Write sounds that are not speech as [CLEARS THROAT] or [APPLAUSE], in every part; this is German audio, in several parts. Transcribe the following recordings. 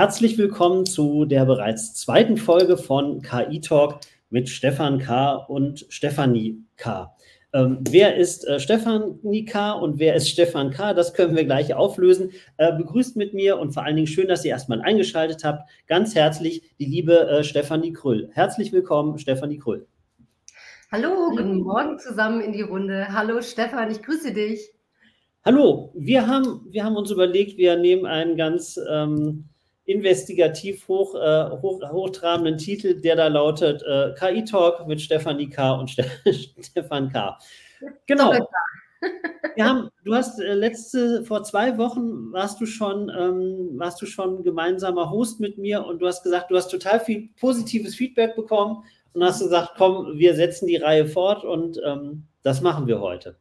Herzlich willkommen zu der bereits zweiten Folge von KI Talk mit Stefan K. und Stefanie K. Ähm, wer ist äh, Stefanie K. und wer ist Stefan K.? Das können wir gleich auflösen. Äh, begrüßt mit mir und vor allen Dingen schön, dass ihr erstmal eingeschaltet habt. Ganz herzlich die liebe äh, Stefanie Krüll. Herzlich willkommen, Stefanie Krüll. Hallo, guten Morgen zusammen in die Runde. Hallo Stefan, ich grüße dich. Hallo, wir haben, wir haben uns überlegt, wir nehmen einen ganz ähm, investigativ hoch, äh, hoch, hochtrabenden Titel, der da lautet äh, KI Talk mit Stefanie K. und Ste [LAUGHS] Stefan K. Genau. [LAUGHS] Wir haben, du hast äh, letzte, vor zwei Wochen warst du schon, ähm, warst du schon gemeinsamer Host mit mir und du hast gesagt, du hast total viel positives Feedback bekommen und hast gesagt, komm, wir setzen die Reihe fort und ähm, das machen wir heute.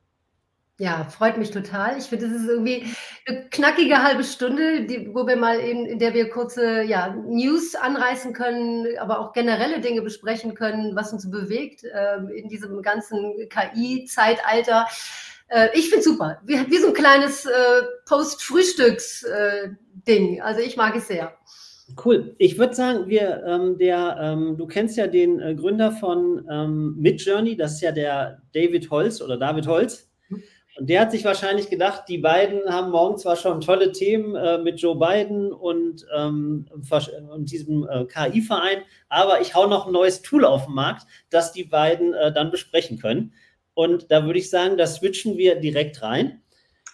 Ja, freut mich total. Ich finde, das ist irgendwie eine knackige halbe Stunde, die, wo wir mal in, in der wir kurze ja, News anreißen können, aber auch generelle Dinge besprechen können, was uns bewegt äh, in diesem ganzen KI-Zeitalter. Äh, ich finde es super. Wie, wie, so ein kleines äh, Post-Frühstücks-Ding. Äh, also ich mag es sehr. Cool. Ich würde sagen, wir, ähm, der, ähm, du kennst ja den äh, Gründer von ähm, Midjourney, das ist ja der David Holz oder David Holz. Und der hat sich wahrscheinlich gedacht, die beiden haben morgen zwar schon tolle Themen äh, mit Joe Biden und, ähm, und diesem äh, KI-Verein, aber ich hau noch ein neues Tool auf den Markt, das die beiden äh, dann besprechen können. Und da würde ich sagen, da switchen wir direkt rein.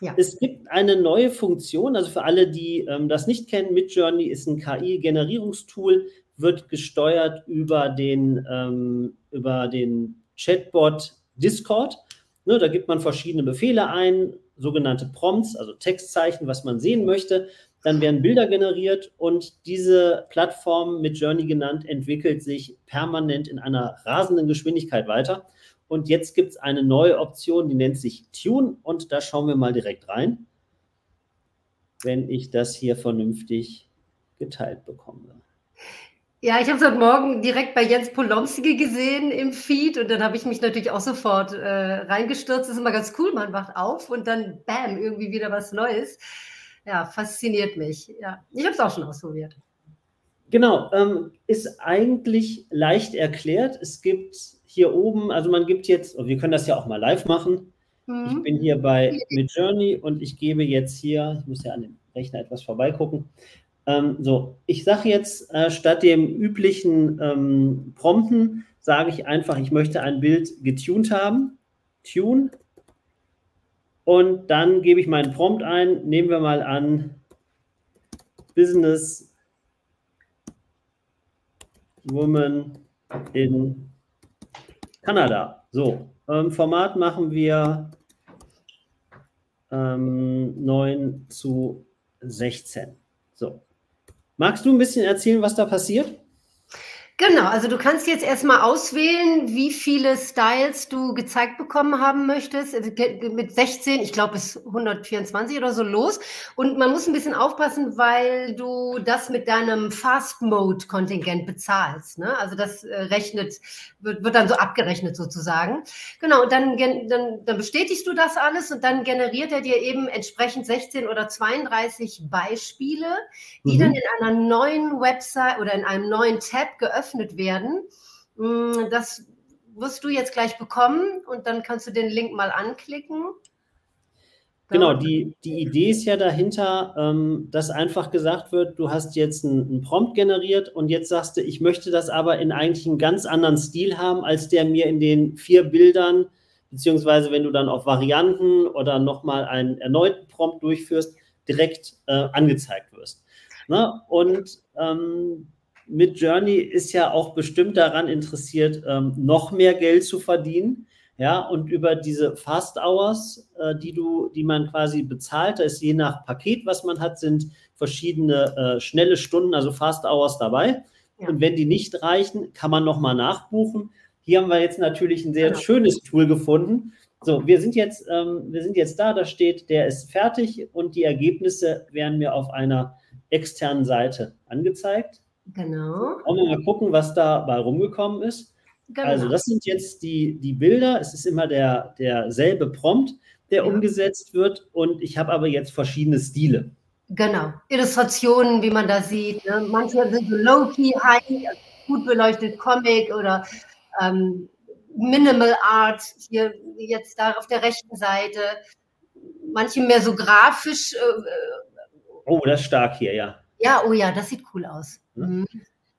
Ja. Es gibt eine neue Funktion, also für alle, die ähm, das nicht kennen, Midjourney ist ein KI-Generierungstool, wird gesteuert über den, ähm, über den Chatbot Discord. Ne, da gibt man verschiedene Befehle ein, sogenannte Prompts, also Textzeichen, was man sehen möchte. Dann werden Bilder generiert und diese Plattform mit Journey genannt entwickelt sich permanent in einer rasenden Geschwindigkeit weiter. Und jetzt gibt es eine neue Option, die nennt sich Tune und da schauen wir mal direkt rein, wenn ich das hier vernünftig geteilt bekomme. Ja, ich habe es heute Morgen direkt bei Jens Polomski gesehen im Feed und dann habe ich mich natürlich auch sofort äh, reingestürzt. Das ist immer ganz cool, man wacht auf und dann bam, irgendwie wieder was Neues. Ja, fasziniert mich. Ja, ich habe es auch schon ausprobiert. Genau, ähm, ist eigentlich leicht erklärt. Es gibt hier oben, also man gibt jetzt, wir können das ja auch mal live machen. Mhm. Ich bin hier bei Midjourney und ich gebe jetzt hier, ich muss ja an dem Rechner etwas vorbeigucken, ähm, so, ich sage jetzt äh, statt dem üblichen ähm, Prompten, sage ich einfach, ich möchte ein Bild getuned haben. Tune. Und dann gebe ich meinen Prompt ein. Nehmen wir mal an, Business Woman in Kanada. So, ähm, Format machen wir ähm, 9 zu 16. So, Magst du ein bisschen erzählen, was da passiert? Genau, also du kannst jetzt erstmal auswählen, wie viele Styles du gezeigt bekommen haben möchtest. Also mit 16, ich glaube bis 124 oder so los. Und man muss ein bisschen aufpassen, weil du das mit deinem Fast-Mode-Kontingent bezahlst. Ne? Also das äh, rechnet, wird, wird dann so abgerechnet sozusagen. Genau, und dann, dann, dann bestätigst du das alles und dann generiert er dir eben entsprechend 16 oder 32 Beispiele, die mhm. dann in einer neuen Website oder in einem neuen Tab geöffnet geöffnet werden. Mm, das wirst du jetzt gleich bekommen und dann kannst du den Link mal anklicken. Genau, die, die Idee ist ja dahinter, ähm, dass einfach gesagt wird, du hast jetzt einen, Prompt generiert und jetzt sagst du, ich möchte das aber in eigentlich einen ganz anderen Stil haben, als der mir in den vier Bildern, beziehungsweise wenn du dann auf Varianten oder nochmal einen erneuten Prompt durchführst, direkt äh, angezeigt wirst. Ne? Und ähm, mit Journey ist ja auch bestimmt daran interessiert, ähm, noch mehr Geld zu verdienen. Ja, und über diese Fast Hours, äh, die du, die man quasi bezahlt, da ist je nach Paket, was man hat, sind verschiedene äh, schnelle Stunden, also Fast Hours dabei. Ja. Und wenn die nicht reichen, kann man nochmal nachbuchen. Hier haben wir jetzt natürlich ein sehr ja. schönes Tool gefunden. So, wir sind jetzt, ähm, wir sind jetzt da, da steht, der ist fertig und die Ergebnisse werden mir auf einer externen Seite angezeigt. Genau. Wollen wir mal gucken, was dabei rumgekommen ist. Genau. Also das sind jetzt die, die Bilder. Es ist immer der, derselbe Prompt, der ja. umgesetzt wird. Und ich habe aber jetzt verschiedene Stile. Genau, Illustrationen, wie man da sieht. Ne? Manche sind so low-key, high, gut beleuchtet Comic oder ähm, Minimal Art, hier jetzt da auf der rechten Seite. Manche mehr so grafisch. Äh, oh, das ist stark hier, ja. Ja, oh ja, das sieht cool aus. Mhm.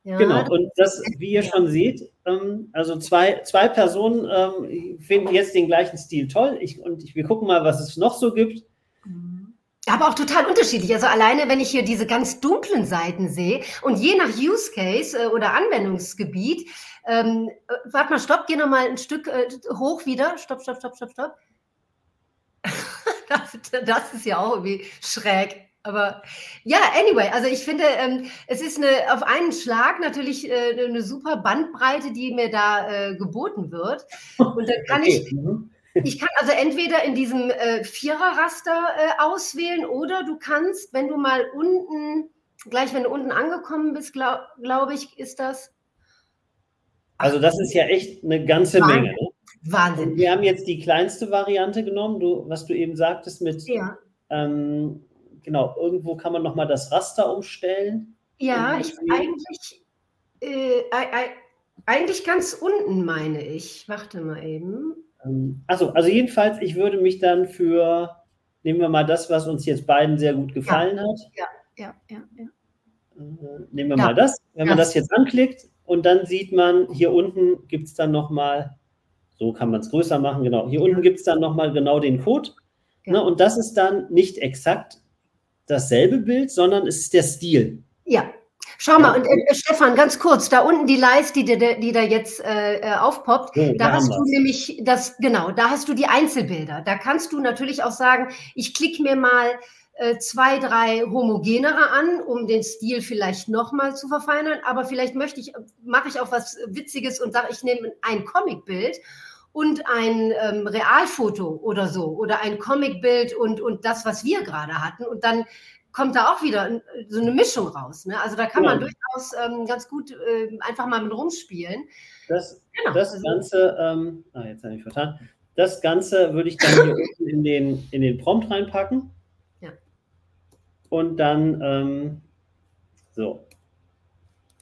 Ja, genau, und das, wie ihr schon seht, ähm, also zwei, zwei Personen ähm, finden jetzt den gleichen Stil toll. Ich, und ich, wir gucken mal, was es noch so gibt. Mhm. Aber auch total unterschiedlich. Also alleine, wenn ich hier diese ganz dunklen Seiten sehe und je nach Use Case äh, oder Anwendungsgebiet, ähm, äh, warte mal, stopp, geh noch mal ein Stück äh, hoch wieder. Stopp, stopp, stopp, stopp, stopp. [LAUGHS] das, das ist ja auch irgendwie schräg. Aber ja, anyway, also ich finde, ähm, es ist eine, auf einen Schlag natürlich äh, eine super Bandbreite, die mir da äh, geboten wird. Und dann kann okay. ich, mhm. ich kann also entweder in diesem äh, Viererraster äh, auswählen oder du kannst, wenn du mal unten, gleich wenn du unten angekommen bist, glaube glaub ich, ist das. Also das ist ja echt eine ganze Wahnsinn. Menge. Ne? Wahnsinn. Und wir haben jetzt die kleinste Variante genommen, du, was du eben sagtest mit ja. ähm, genau, irgendwo kann man nochmal das Raster umstellen. Ja, ich eigentlich, äh, eigentlich ganz unten, meine ich. Warte mal eben. Ähm, also, also jedenfalls, ich würde mich dann für, nehmen wir mal das, was uns jetzt beiden sehr gut gefallen ja. hat. Ja, ja, ja, ja. Äh, nehmen wir ja. mal das. Wenn man das jetzt anklickt und dann sieht man, hier unten gibt es dann nochmal, so kann man es größer machen, genau. Hier unten gibt es dann nochmal genau den Code. Ne, und das ist dann nicht exakt dasselbe Bild, sondern es ist der Stil. Ja. Schau mal, und äh, Stefan, ganz kurz, da unten die Leiste, die, die, die da jetzt äh, äh aufpoppt, oh, da, hast du wir's. nämlich das, genau, da hast du die Einzelbilder. Da kannst du natürlich auch sagen, ich klicke mir mal äh, zwei, drei homogenere an, um den Stil vielleicht nochmal zu verfeinern, aber vielleicht möchte ich, mache ich auch was Witziges und sage, ich nehme ein Comicbild und ein ähm, Realfoto oder so oder ein Comicbild und, und das, was wir gerade hatten. Und dann kommt da auch wieder so eine Mischung raus. Ne? Also da kann ja. man durchaus ähm, ganz gut äh, einfach mal mit rumspielen. Das, genau. das also Ganze, ähm, ah, jetzt habe ich vertan. Das Ganze würde ich dann hier [LAUGHS] unten in den, in den Prompt reinpacken. Ja. Und dann, ähm, so,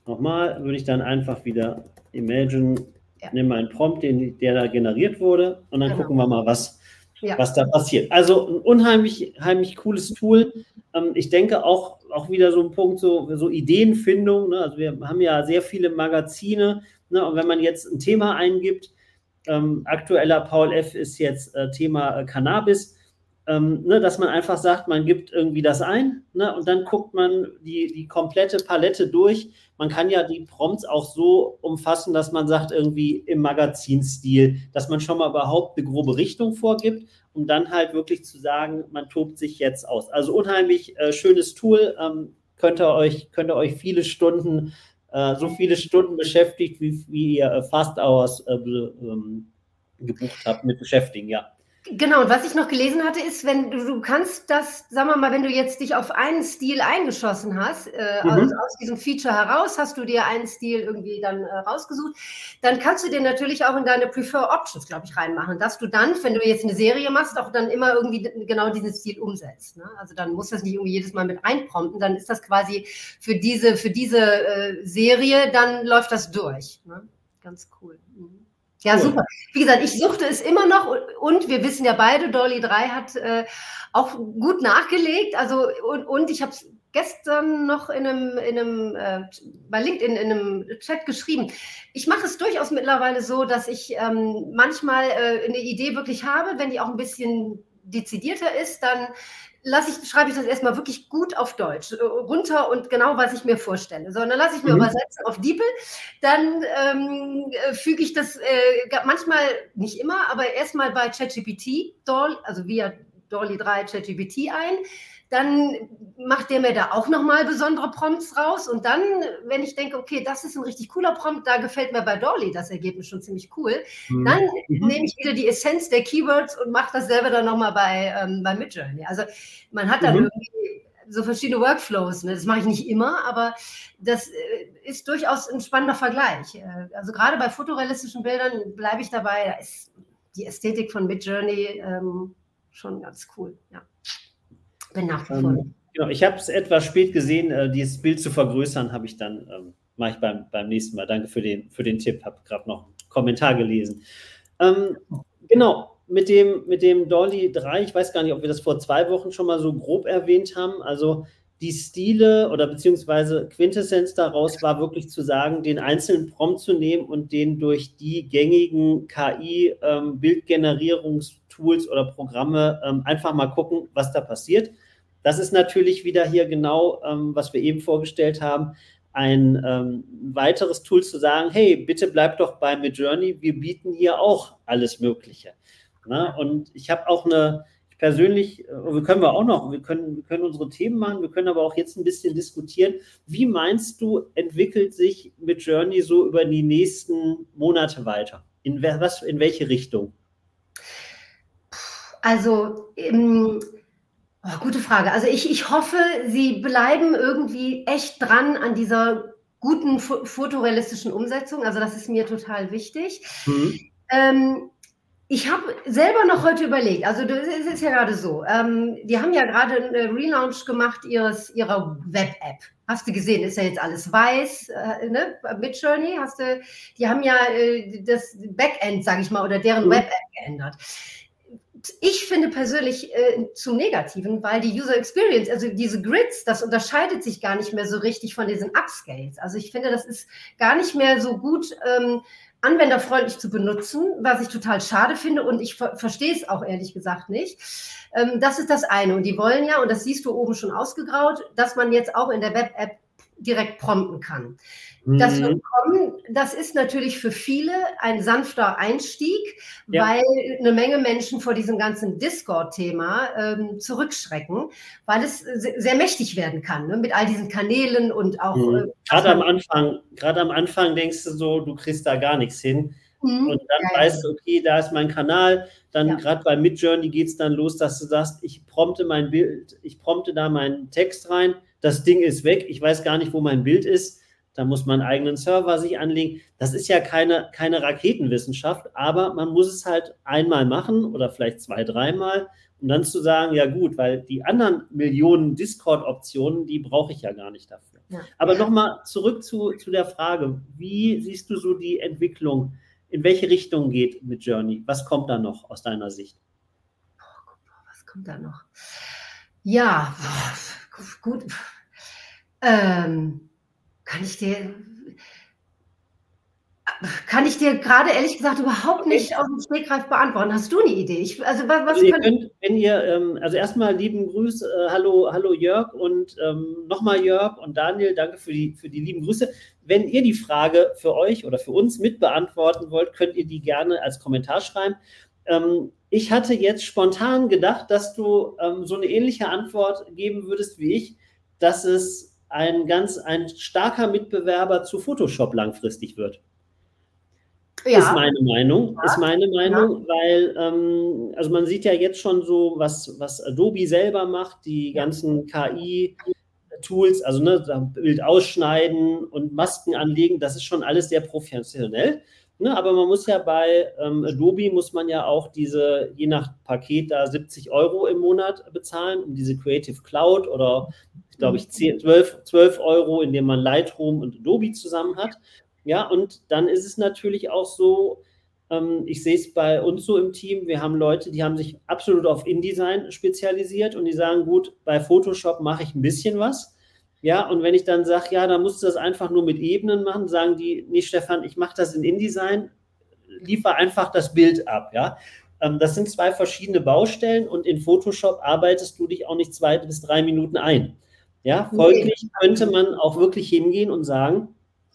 nochmal würde ich dann einfach wieder Imagine ja. Nimm mal einen Prompt, den, der da generiert wurde, und dann genau. gucken wir mal, was, ja. was da passiert. Also ein unheimlich, unheimlich cooles Tool. Ähm, ich denke auch, auch wieder so ein Punkt, so, so Ideenfindung. Ne? Also wir haben ja sehr viele Magazine. Ne? Und wenn man jetzt ein Thema eingibt, ähm, aktueller Paul F. ist jetzt äh, Thema äh, Cannabis, ähm, ne, dass man einfach sagt, man gibt irgendwie das ein ne, und dann guckt man die, die komplette Palette durch. Man kann ja die Prompts auch so umfassen, dass man sagt, irgendwie im Magazinstil, dass man schon mal überhaupt eine grobe Richtung vorgibt, um dann halt wirklich zu sagen, man tobt sich jetzt aus. Also unheimlich äh, schönes Tool, ähm, könnt, ihr euch, könnt ihr euch viele Stunden, äh, so viele Stunden beschäftigt, wie, wie ihr äh, Fast Hours äh, ähm, gebucht habt mit beschäftigen, ja. Genau, und was ich noch gelesen hatte, ist, wenn du, du kannst das, sagen wir mal, wenn du jetzt dich auf einen Stil eingeschossen hast, äh, mhm. aus, aus, diesem Feature heraus, hast du dir einen Stil irgendwie dann äh, rausgesucht, dann kannst du den natürlich auch in deine Prefer Options, glaube ich, reinmachen, dass du dann, wenn du jetzt eine Serie machst, auch dann immer irgendwie genau diesen Stil umsetzt. Ne? Also dann muss das nicht irgendwie jedes Mal mit reinprompten, dann ist das quasi für diese, für diese äh, Serie, dann läuft das durch. Ne? Ganz cool. Mhm. Ja, cool. super. Wie gesagt, ich suchte es immer noch und wir wissen ja beide, Dolly 3 hat äh, auch gut nachgelegt. Also und, und ich habe es gestern noch in einem, in einem äh, bei LinkedIn in einem Chat geschrieben. Ich mache es durchaus mittlerweile so, dass ich ähm, manchmal äh, eine Idee wirklich habe, wenn die auch ein bisschen dezidierter ist, dann lasse ich, schreibe ich das erstmal wirklich gut auf Deutsch äh, runter und genau, was ich mir vorstelle. So, dann lasse ich mir mhm. übersetzen auf DeepL, dann ähm, äh, füge ich das äh, manchmal, nicht immer, aber erstmal bei ChatGPT, also via Dolly 3 ChatGPT ein dann macht der mir da auch nochmal besondere Prompts raus. Und dann, wenn ich denke, okay, das ist ein richtig cooler Prompt, da gefällt mir bei Dolly das Ergebnis schon ziemlich cool, mhm. dann mhm. nehme ich wieder die Essenz der Keywords und mache dasselbe dann nochmal bei, ähm, bei Midjourney. Also man hat dann mhm. irgendwie so verschiedene Workflows. Ne? Das mache ich nicht immer, aber das äh, ist durchaus ein spannender Vergleich. Äh, also gerade bei fotorealistischen Bildern bleibe ich dabei, da ist die Ästhetik von Midjourney ähm, schon ganz cool. Ja. Bin. Ähm, Genau, ich habe es etwas spät gesehen, äh, dieses Bild zu vergrößern, habe ich dann, ähm, mache ich beim, beim nächsten Mal. Danke für den, für den Tipp, habe gerade noch einen Kommentar gelesen. Ähm, genau, mit dem, mit dem Dolly 3, ich weiß gar nicht, ob wir das vor zwei Wochen schon mal so grob erwähnt haben. Also die Stile oder beziehungsweise Quintessenz daraus war wirklich zu sagen, den einzelnen Prompt zu nehmen und den durch die gängigen KI-Bildgenerierungstools ähm, oder Programme ähm, einfach mal gucken, was da passiert. Das ist natürlich wieder hier genau, ähm, was wir eben vorgestellt haben, ein ähm, weiteres Tool zu sagen, hey, bitte bleib doch bei Midjourney, wir bieten hier auch alles Mögliche. Ne? Und ich habe auch eine, persönlich, äh, wir können wir auch noch, wir können, wir können unsere Themen machen, wir können aber auch jetzt ein bisschen diskutieren. Wie meinst du, entwickelt sich Midjourney so über die nächsten Monate weiter? In, was, in welche Richtung? Also, Oh, gute Frage. Also ich, ich hoffe, Sie bleiben irgendwie echt dran an dieser guten fotorealistischen Umsetzung. Also das ist mir total wichtig. Mhm. Ähm, ich habe selber noch heute überlegt, also es ist ja gerade so, ähm, die haben ja gerade einen Relaunch gemacht ihres, ihrer Web-App. Hast du gesehen, ist ja jetzt alles weiß, äh, ne? Mit Journey hast du, die haben ja äh, das Backend, sage ich mal, oder deren mhm. Web-App geändert ich finde persönlich äh, zum Negativen, weil die User Experience, also diese Grids, das unterscheidet sich gar nicht mehr so richtig von diesen Upscales. Also ich finde, das ist gar nicht mehr so gut ähm, anwenderfreundlich zu benutzen, was ich total schade finde und ich ver verstehe es auch ehrlich gesagt nicht. Ähm, das ist das eine. Und die wollen ja, und das siehst du oben schon ausgegraut, dass man jetzt auch in der Web-App direkt prompten kann. Das wird mhm. kommen. Das ist natürlich für viele ein sanfter Einstieg, ja. weil eine Menge Menschen vor diesem ganzen Discord-Thema ähm, zurückschrecken, weil es sehr mächtig werden kann, ne? mit all diesen Kanälen und auch. Mhm. Äh, gerade am Anfang, gerade am Anfang denkst du so, du kriegst da gar nichts hin. Mhm. Und dann ja, weißt du, okay, da ist mein Kanal. Dann ja. gerade bei Midjourney geht es dann los, dass du sagst, ich prompte mein Bild, ich prompte da meinen Text rein, das Ding ist weg, ich weiß gar nicht, wo mein Bild ist da muss man einen eigenen Server sich anlegen. Das ist ja keine, keine Raketenwissenschaft, aber man muss es halt einmal machen oder vielleicht zwei, dreimal und dann zu sagen, ja gut, weil die anderen Millionen Discord-Optionen, die brauche ich ja gar nicht dafür. Ja. Aber nochmal zurück zu, zu der Frage, wie siehst du so die Entwicklung? In welche Richtung geht mit Journey? Was kommt da noch aus deiner Sicht? was kommt da noch? Ja, gut. Ähm, kann ich dir kann ich dir gerade ehrlich gesagt überhaupt nicht aus dem Stegreif beantworten. Hast du eine Idee? Ich, also was, was also ihr könnt, wenn ihr, ähm, also erstmal lieben Grüß, äh, hallo, hallo Jörg und ähm, nochmal Jörg und Daniel, danke für die, für die lieben Grüße. Wenn ihr die Frage für euch oder für uns mit beantworten wollt, könnt ihr die gerne als Kommentar schreiben. Ähm, ich hatte jetzt spontan gedacht, dass du ähm, so eine ähnliche Antwort geben würdest wie ich, dass es ein ganz ein starker Mitbewerber zu Photoshop langfristig wird. Ja. Ist meine Meinung, ja. ist meine Meinung, ja. weil ähm, also man sieht ja jetzt schon so, was, was Adobe selber macht, die ganzen KI-Tools, also ne, Bild ausschneiden und Masken anlegen, das ist schon alles sehr professionell. Ne, aber man muss ja bei ähm, Adobe muss man ja auch diese, je nach Paket da 70 Euro im Monat bezahlen, um diese Creative Cloud oder glaube ich, 10, 12, 12 Euro, indem man Lightroom und Adobe zusammen hat. Ja, und dann ist es natürlich auch so, ähm, ich sehe es bei uns so im Team, wir haben Leute, die haben sich absolut auf InDesign spezialisiert und die sagen, gut, bei Photoshop mache ich ein bisschen was. Ja, und wenn ich dann sage, ja, dann musst du das einfach nur mit Ebenen machen, sagen die, nee, Stefan, ich mache das in InDesign, liefer einfach das Bild ab, ja. Ähm, das sind zwei verschiedene Baustellen und in Photoshop arbeitest du dich auch nicht zwei bis drei Minuten ein. Ja, folglich könnte man auch wirklich hingehen und sagen,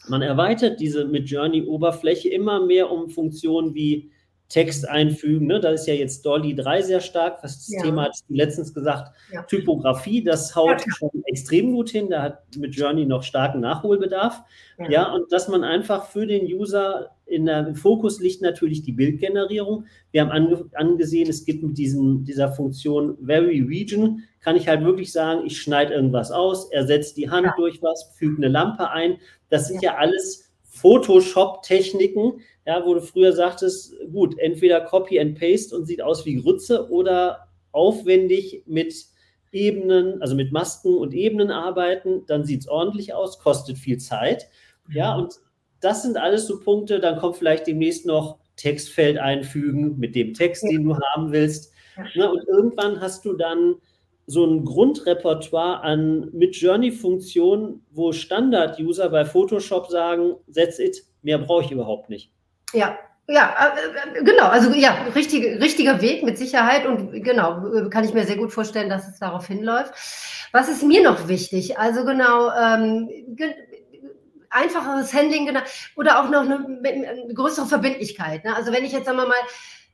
man erweitert diese mit Journey-Oberfläche immer mehr um Funktionen wie Text einfügen. Ne? Da ist ja jetzt Dolly 3 sehr stark. Das ja. Thema hat letztens gesagt, ja. Typografie, das haut ja. schon extrem gut hin. Da hat mit Journey noch starken Nachholbedarf. Ja, und dass man einfach für den User in der, im Fokus liegt natürlich die Bildgenerierung. Wir haben ange, angesehen, es gibt mit diesen, dieser Funktion Very Region, kann ich halt wirklich sagen, ich schneide irgendwas aus, ersetze die Hand durch was, füge eine Lampe ein. Das sind ja alles Photoshop-Techniken, ja, wo du früher sagtest, gut, entweder Copy and Paste und sieht aus wie Grütze oder aufwendig mit Ebenen, also mit Masken und Ebenen arbeiten, dann sieht es ordentlich aus, kostet viel Zeit. Ja, mhm. und das sind alles so Punkte, dann kommt vielleicht demnächst noch Textfeld einfügen mit dem Text, den du haben willst. Ja, und irgendwann hast du dann so ein Grundrepertoire an Mid-Journey-Funktionen, wo Standard-User bei Photoshop sagen, that's it, mehr brauche ich überhaupt nicht. Ja, ja, äh, äh, genau, also ja, richtig, richtiger Weg mit Sicherheit und genau, kann ich mir sehr gut vorstellen, dass es darauf hinläuft. Was ist mir noch wichtig? Also genau, ähm, einfacheres Handling genau, oder auch noch eine, eine größere Verbindlichkeit. Ne? Also wenn ich jetzt sagen wir mal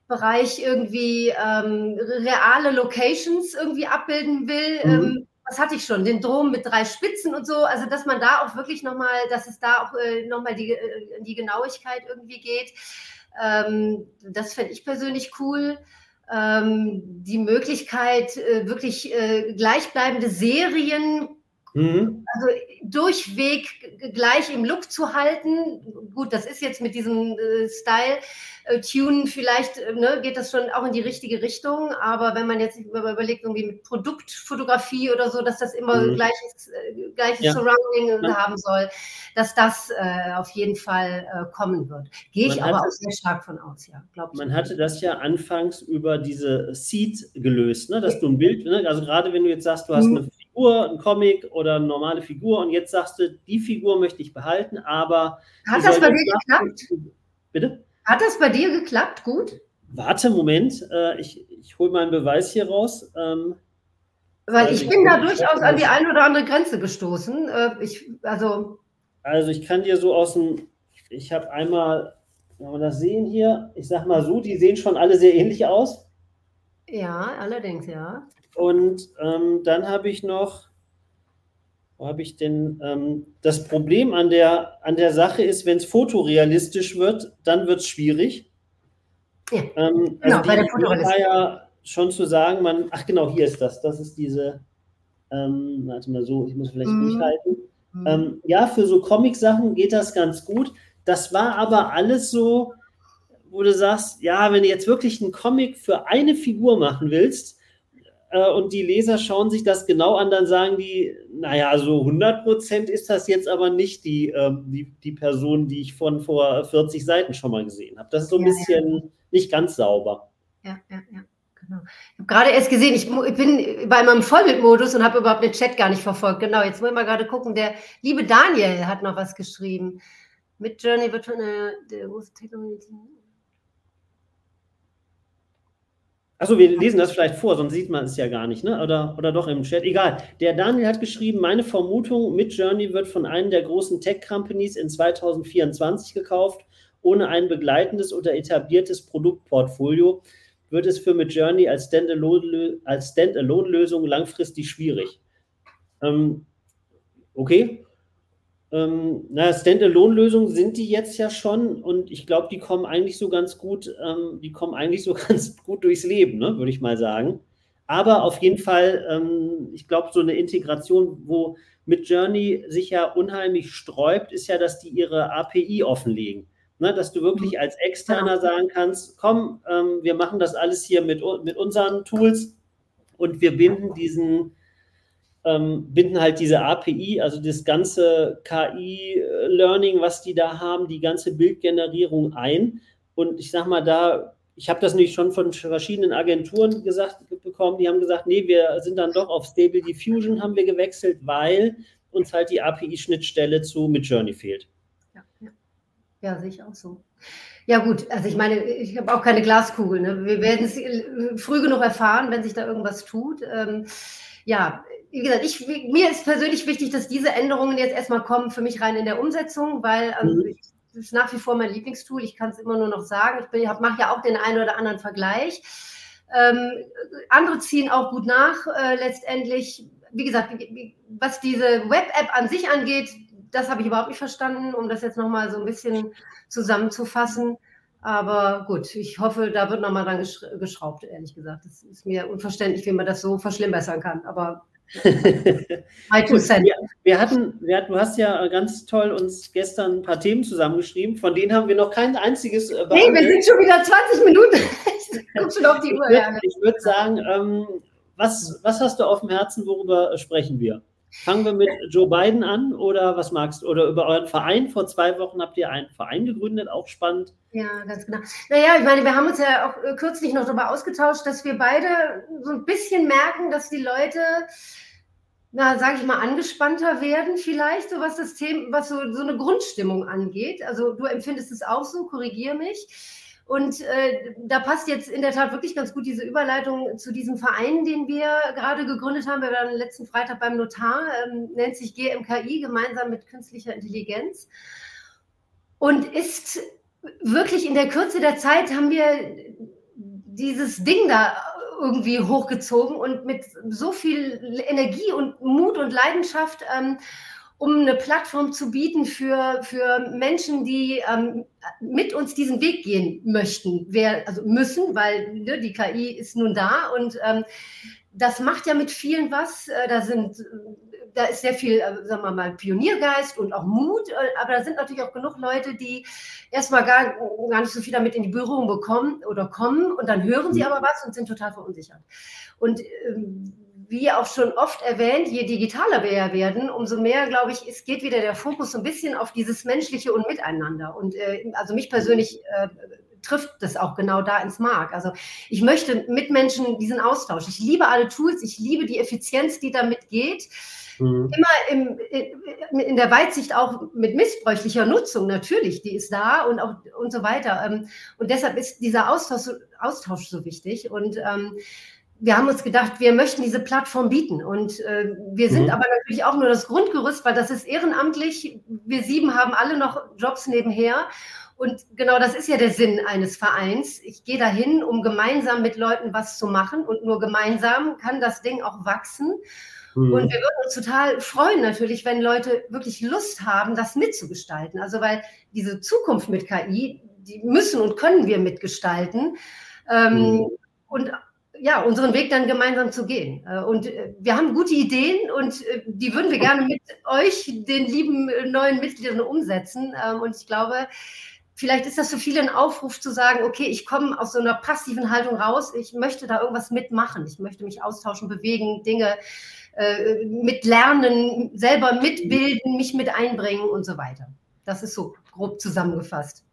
Bereich irgendwie ähm, reale Locations irgendwie abbilden will, mhm. ähm, was hatte ich schon, den Dom mit drei Spitzen und so, also dass man da auch wirklich nochmal, dass es da auch äh, nochmal die, äh, die Genauigkeit irgendwie geht. Ähm, das fände ich persönlich cool. Ähm, die Möglichkeit, äh, wirklich äh, gleichbleibende Serien Mhm. Also durchweg gleich im Look zu halten. Gut, das ist jetzt mit diesem äh, Style. Äh, vielleicht äh, ne, geht das schon auch in die richtige Richtung, aber wenn man jetzt überlegt, irgendwie mit Produktfotografie oder so, dass das immer mhm. gleiches, äh, gleiches ja. Surrounding ja. haben soll, dass das äh, auf jeden Fall äh, kommen wird. Gehe ich aber auch sehr stark von aus, ja, glaube ich. Man hatte das ja anfangs über diese Seed gelöst, ne, dass du ein Bild, ne, also gerade wenn du jetzt sagst, du hast mhm. eine Figur, ein Comic oder eine normale Figur und jetzt sagst du, die Figur möchte ich behalten, aber. Hat das bei dir geklappt? Bitte? Hat das bei dir geklappt? Gut? Warte, Moment, äh, ich, ich hole meinen Beweis hier raus. Ähm, weil ich bin da durchaus an die eine oder andere Grenze gestoßen. Äh, ich, also, also ich kann dir so aus dem, ich habe einmal, wenn wir das sehen hier, ich sag mal so, die sehen schon alle sehr ähnlich aus. Ja, allerdings, ja. Und ähm, dann habe ich noch, wo habe ich denn, ähm, das Problem an der, an der Sache ist, wenn es fotorealistisch wird, dann wird es schwierig. Ja, ähm, also genau, bei der Fotorealistik. war ja schon zu sagen, man, ach genau, hier ist das, das ist diese, ähm, warte mal so, ich muss vielleicht mhm. durchhalten. Mhm. Ähm, ja, für so Comic-Sachen geht das ganz gut. Das war aber alles so, wo du sagst, ja, wenn du jetzt wirklich einen Comic für eine Figur machen willst, äh, und die Leser schauen sich das genau an, dann sagen die, naja, so 100 Prozent ist das jetzt aber nicht die, ähm, die, die Person, die ich von vor 40 Seiten schon mal gesehen habe. Das ist so ein ja, bisschen ja. nicht ganz sauber. Ja, ja, ja. Genau. Ich habe gerade erst gesehen, ich, ich bin bei meinem Vollbildmodus und habe überhaupt den Chat gar nicht verfolgt. Genau, jetzt wollen wir gerade gucken. Der liebe Daniel hat noch was geschrieben. Mit Journey wird von der, der Technologie Achso, wir lesen das vielleicht vor, sonst sieht man es ja gar nicht, ne? Oder, oder doch im Chat. Egal. Der Daniel hat geschrieben, meine Vermutung, Midjourney wird von einem der großen Tech-Companies in 2024 gekauft. Ohne ein begleitendes oder etabliertes Produktportfolio wird es für Midjourney als Standalone-Lösung langfristig schwierig. Ähm, okay, ähm, na, Standalone-Lösungen sind die jetzt ja schon und ich glaube, die kommen eigentlich so ganz gut, ähm, die kommen eigentlich so [LAUGHS] ganz gut durchs Leben, ne, würde ich mal sagen. Aber auf jeden Fall, ähm, ich glaube, so eine Integration, wo mit Journey sich ja unheimlich sträubt, ist ja, dass die ihre API offenlegen. Ne, dass du wirklich mhm. als Externer genau. sagen kannst, komm, ähm, wir machen das alles hier mit, mit unseren Tools und wir binden diesen, ähm, binden halt diese API, also das ganze KI-Learning, was die da haben, die ganze Bildgenerierung ein. Und ich sage mal, da, ich habe das nicht schon von verschiedenen Agenturen gesagt bekommen, die haben gesagt, nee, wir sind dann doch auf Stable Diffusion haben wir gewechselt, weil uns halt die API-Schnittstelle zu Midjourney fehlt. Ja, ja. ja sehe ich auch so. Ja gut, also ich meine, ich habe auch keine Glaskugel. Ne? Wir werden es früh genug erfahren, wenn sich da irgendwas tut. Ähm, ja, wie gesagt, ich, mir ist persönlich wichtig, dass diese Änderungen jetzt erstmal kommen, für mich rein in der Umsetzung, weil also, mhm. das ist nach wie vor mein Lieblingstool. Ich kann es immer nur noch sagen. Ich mache ja auch den einen oder anderen Vergleich. Ähm, andere ziehen auch gut nach äh, letztendlich. Wie gesagt, was diese Web-App an sich angeht, das habe ich überhaupt nicht verstanden, um das jetzt nochmal so ein bisschen zusammenzufassen. Aber gut, ich hoffe, da wird nochmal dran geschraubt, ehrlich gesagt. Es ist mir unverständlich, wie man das so verschlimmbessern kann. Aber [LAUGHS] wir, wir, hatten, wir, du hast ja ganz toll uns gestern ein paar Themen zusammengeschrieben, von denen haben wir noch kein einziges äh. Nee, wir sind schon wieder 20 Minuten. [LAUGHS] ich guck schon auf die Uhr. Ich würde würd sagen, ähm, was, was hast du auf dem Herzen, worüber sprechen wir? Fangen wir mit Joe Biden an oder was magst du? Oder über euren Verein? Vor zwei Wochen habt ihr einen Verein gegründet, auch spannend. Ja, ganz genau. Naja, ich meine, wir haben uns ja auch äh, kürzlich noch darüber ausgetauscht, dass wir beide so ein bisschen merken, dass die Leute, na, sage ich mal, angespannter werden, vielleicht, so was das Thema, was so, so eine Grundstimmung angeht. Also du empfindest es auch so, korrigiere mich. Und äh, da passt jetzt in der Tat wirklich ganz gut diese Überleitung zu diesem Verein, den wir gerade gegründet haben. Wir waren letzten Freitag beim Notar, ähm, nennt sich GMKI, gemeinsam mit künstlicher Intelligenz. Und ist wirklich in der Kürze der Zeit haben wir dieses Ding da irgendwie hochgezogen und mit so viel Energie und Mut und Leidenschaft. Ähm, um eine Plattform zu bieten für, für Menschen, die ähm, mit uns diesen Weg gehen möchten, wer, also müssen, weil ne, die KI ist nun da und ähm, das macht ja mit vielen was. Äh, da sind, da ist sehr viel, äh, sagen wir mal, Pioniergeist und auch Mut, äh, aber da sind natürlich auch genug Leute, die erstmal gar, gar nicht so viel damit in die Berührung bekommen oder kommen und dann hören sie mhm. aber was und sind total verunsichert. Und ähm, wie auch schon oft erwähnt, je digitaler wir ja werden, umso mehr, glaube ich, es geht wieder der Fokus so ein bisschen auf dieses Menschliche und Miteinander. Und äh, also mich persönlich äh, trifft das auch genau da ins Mark. Also ich möchte mit Menschen diesen Austausch. Ich liebe alle Tools, ich liebe die Effizienz, die damit geht. Mhm. Immer im, in, in der Weitsicht auch mit missbräuchlicher Nutzung natürlich, die ist da und auch und so weiter. Ähm, und deshalb ist dieser Austausch, Austausch so wichtig. Und ähm, wir haben uns gedacht, wir möchten diese Plattform bieten. Und äh, wir sind mhm. aber natürlich auch nur das Grundgerüst, weil das ist ehrenamtlich. Wir sieben haben alle noch Jobs nebenher. Und genau das ist ja der Sinn eines Vereins. Ich gehe dahin, um gemeinsam mit Leuten was zu machen. Und nur gemeinsam kann das Ding auch wachsen. Mhm. Und wir würden uns total freuen natürlich, wenn Leute wirklich Lust haben, das mitzugestalten. Also weil diese Zukunft mit KI, die müssen und können wir mitgestalten. Ähm, mhm. Und ja, unseren Weg dann gemeinsam zu gehen. Äh, und äh, wir haben gute Ideen und äh, die würden wir gerne mit euch, den lieben neuen Mitgliedern, umsetzen. Ähm, und ich glaube, vielleicht ist das für viele ein Aufruf zu sagen, okay, ich komme aus so einer passiven Haltung raus, ich möchte da irgendwas mitmachen, ich möchte mich austauschen, bewegen, Dinge mitlernen, selber mitbilden, mich mit einbringen und so weiter. Das ist so grob zusammengefasst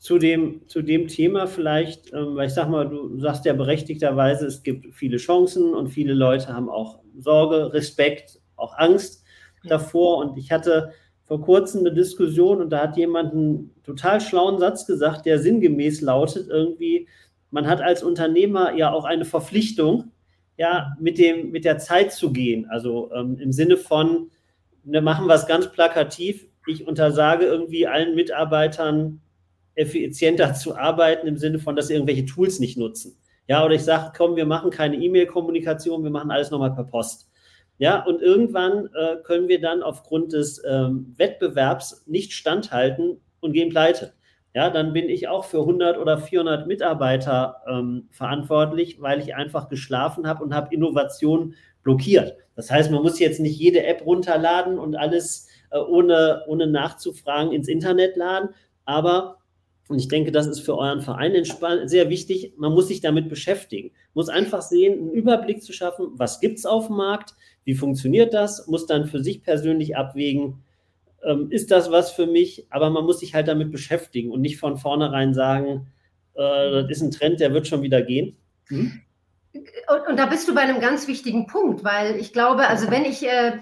zu dem, zu dem Thema vielleicht, ähm, weil ich sag mal, du sagst ja berechtigterweise, es gibt viele Chancen und viele Leute haben auch Sorge, Respekt, auch Angst davor. Und ich hatte vor kurzem eine Diskussion und da hat jemand einen total schlauen Satz gesagt, der sinngemäß lautet irgendwie, man hat als Unternehmer ja auch eine Verpflichtung, ja, mit, dem, mit der Zeit zu gehen. Also ähm, im Sinne von, wir machen was ganz plakativ, ich untersage irgendwie allen Mitarbeitern, effizienter zu arbeiten im Sinne von, dass sie irgendwelche Tools nicht nutzen. Ja, oder ich sage, komm, wir machen keine E-Mail-Kommunikation, wir machen alles nochmal per Post. Ja, und irgendwann äh, können wir dann aufgrund des ähm, Wettbewerbs nicht standhalten und gehen pleite. Ja, dann bin ich auch für 100 oder 400 Mitarbeiter ähm, verantwortlich, weil ich einfach geschlafen habe und habe Innovation blockiert. Das heißt, man muss jetzt nicht jede App runterladen und alles äh, ohne, ohne nachzufragen ins Internet laden, aber und ich denke, das ist für euren Verein sehr wichtig. Man muss sich damit beschäftigen, muss einfach sehen, einen Überblick zu schaffen, was gibt es auf dem Markt, wie funktioniert das, muss dann für sich persönlich abwägen, ähm, ist das was für mich, aber man muss sich halt damit beschäftigen und nicht von vornherein sagen, äh, das ist ein Trend, der wird schon wieder gehen. Mhm. Und, und, da bist du bei einem ganz wichtigen Punkt, weil ich glaube, also wenn ich äh,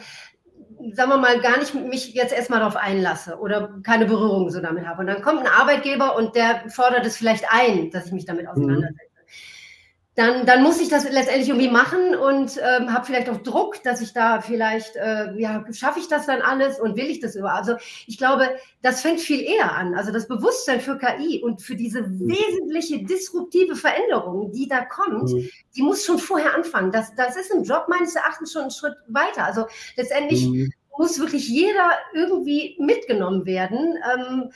sagen wir mal, gar nicht mich jetzt erstmal darauf einlasse oder keine Berührung so damit habe. Und dann kommt ein Arbeitgeber und der fordert es vielleicht ein, dass ich mich damit mhm. auseinandersetze dann, dann muss ich das letztendlich irgendwie machen und ähm, habe vielleicht auch Druck, dass ich da vielleicht, äh, ja, schaffe ich das dann alles und will ich das über? Also ich glaube, das fängt viel eher an. Also das Bewusstsein für KI und für diese mhm. wesentliche disruptive Veränderung, die da kommt, mhm. die muss schon vorher anfangen. Das, das ist im Job meines Erachtens schon einen Schritt weiter. Also letztendlich mhm. muss wirklich jeder irgendwie mitgenommen werden. Ähm,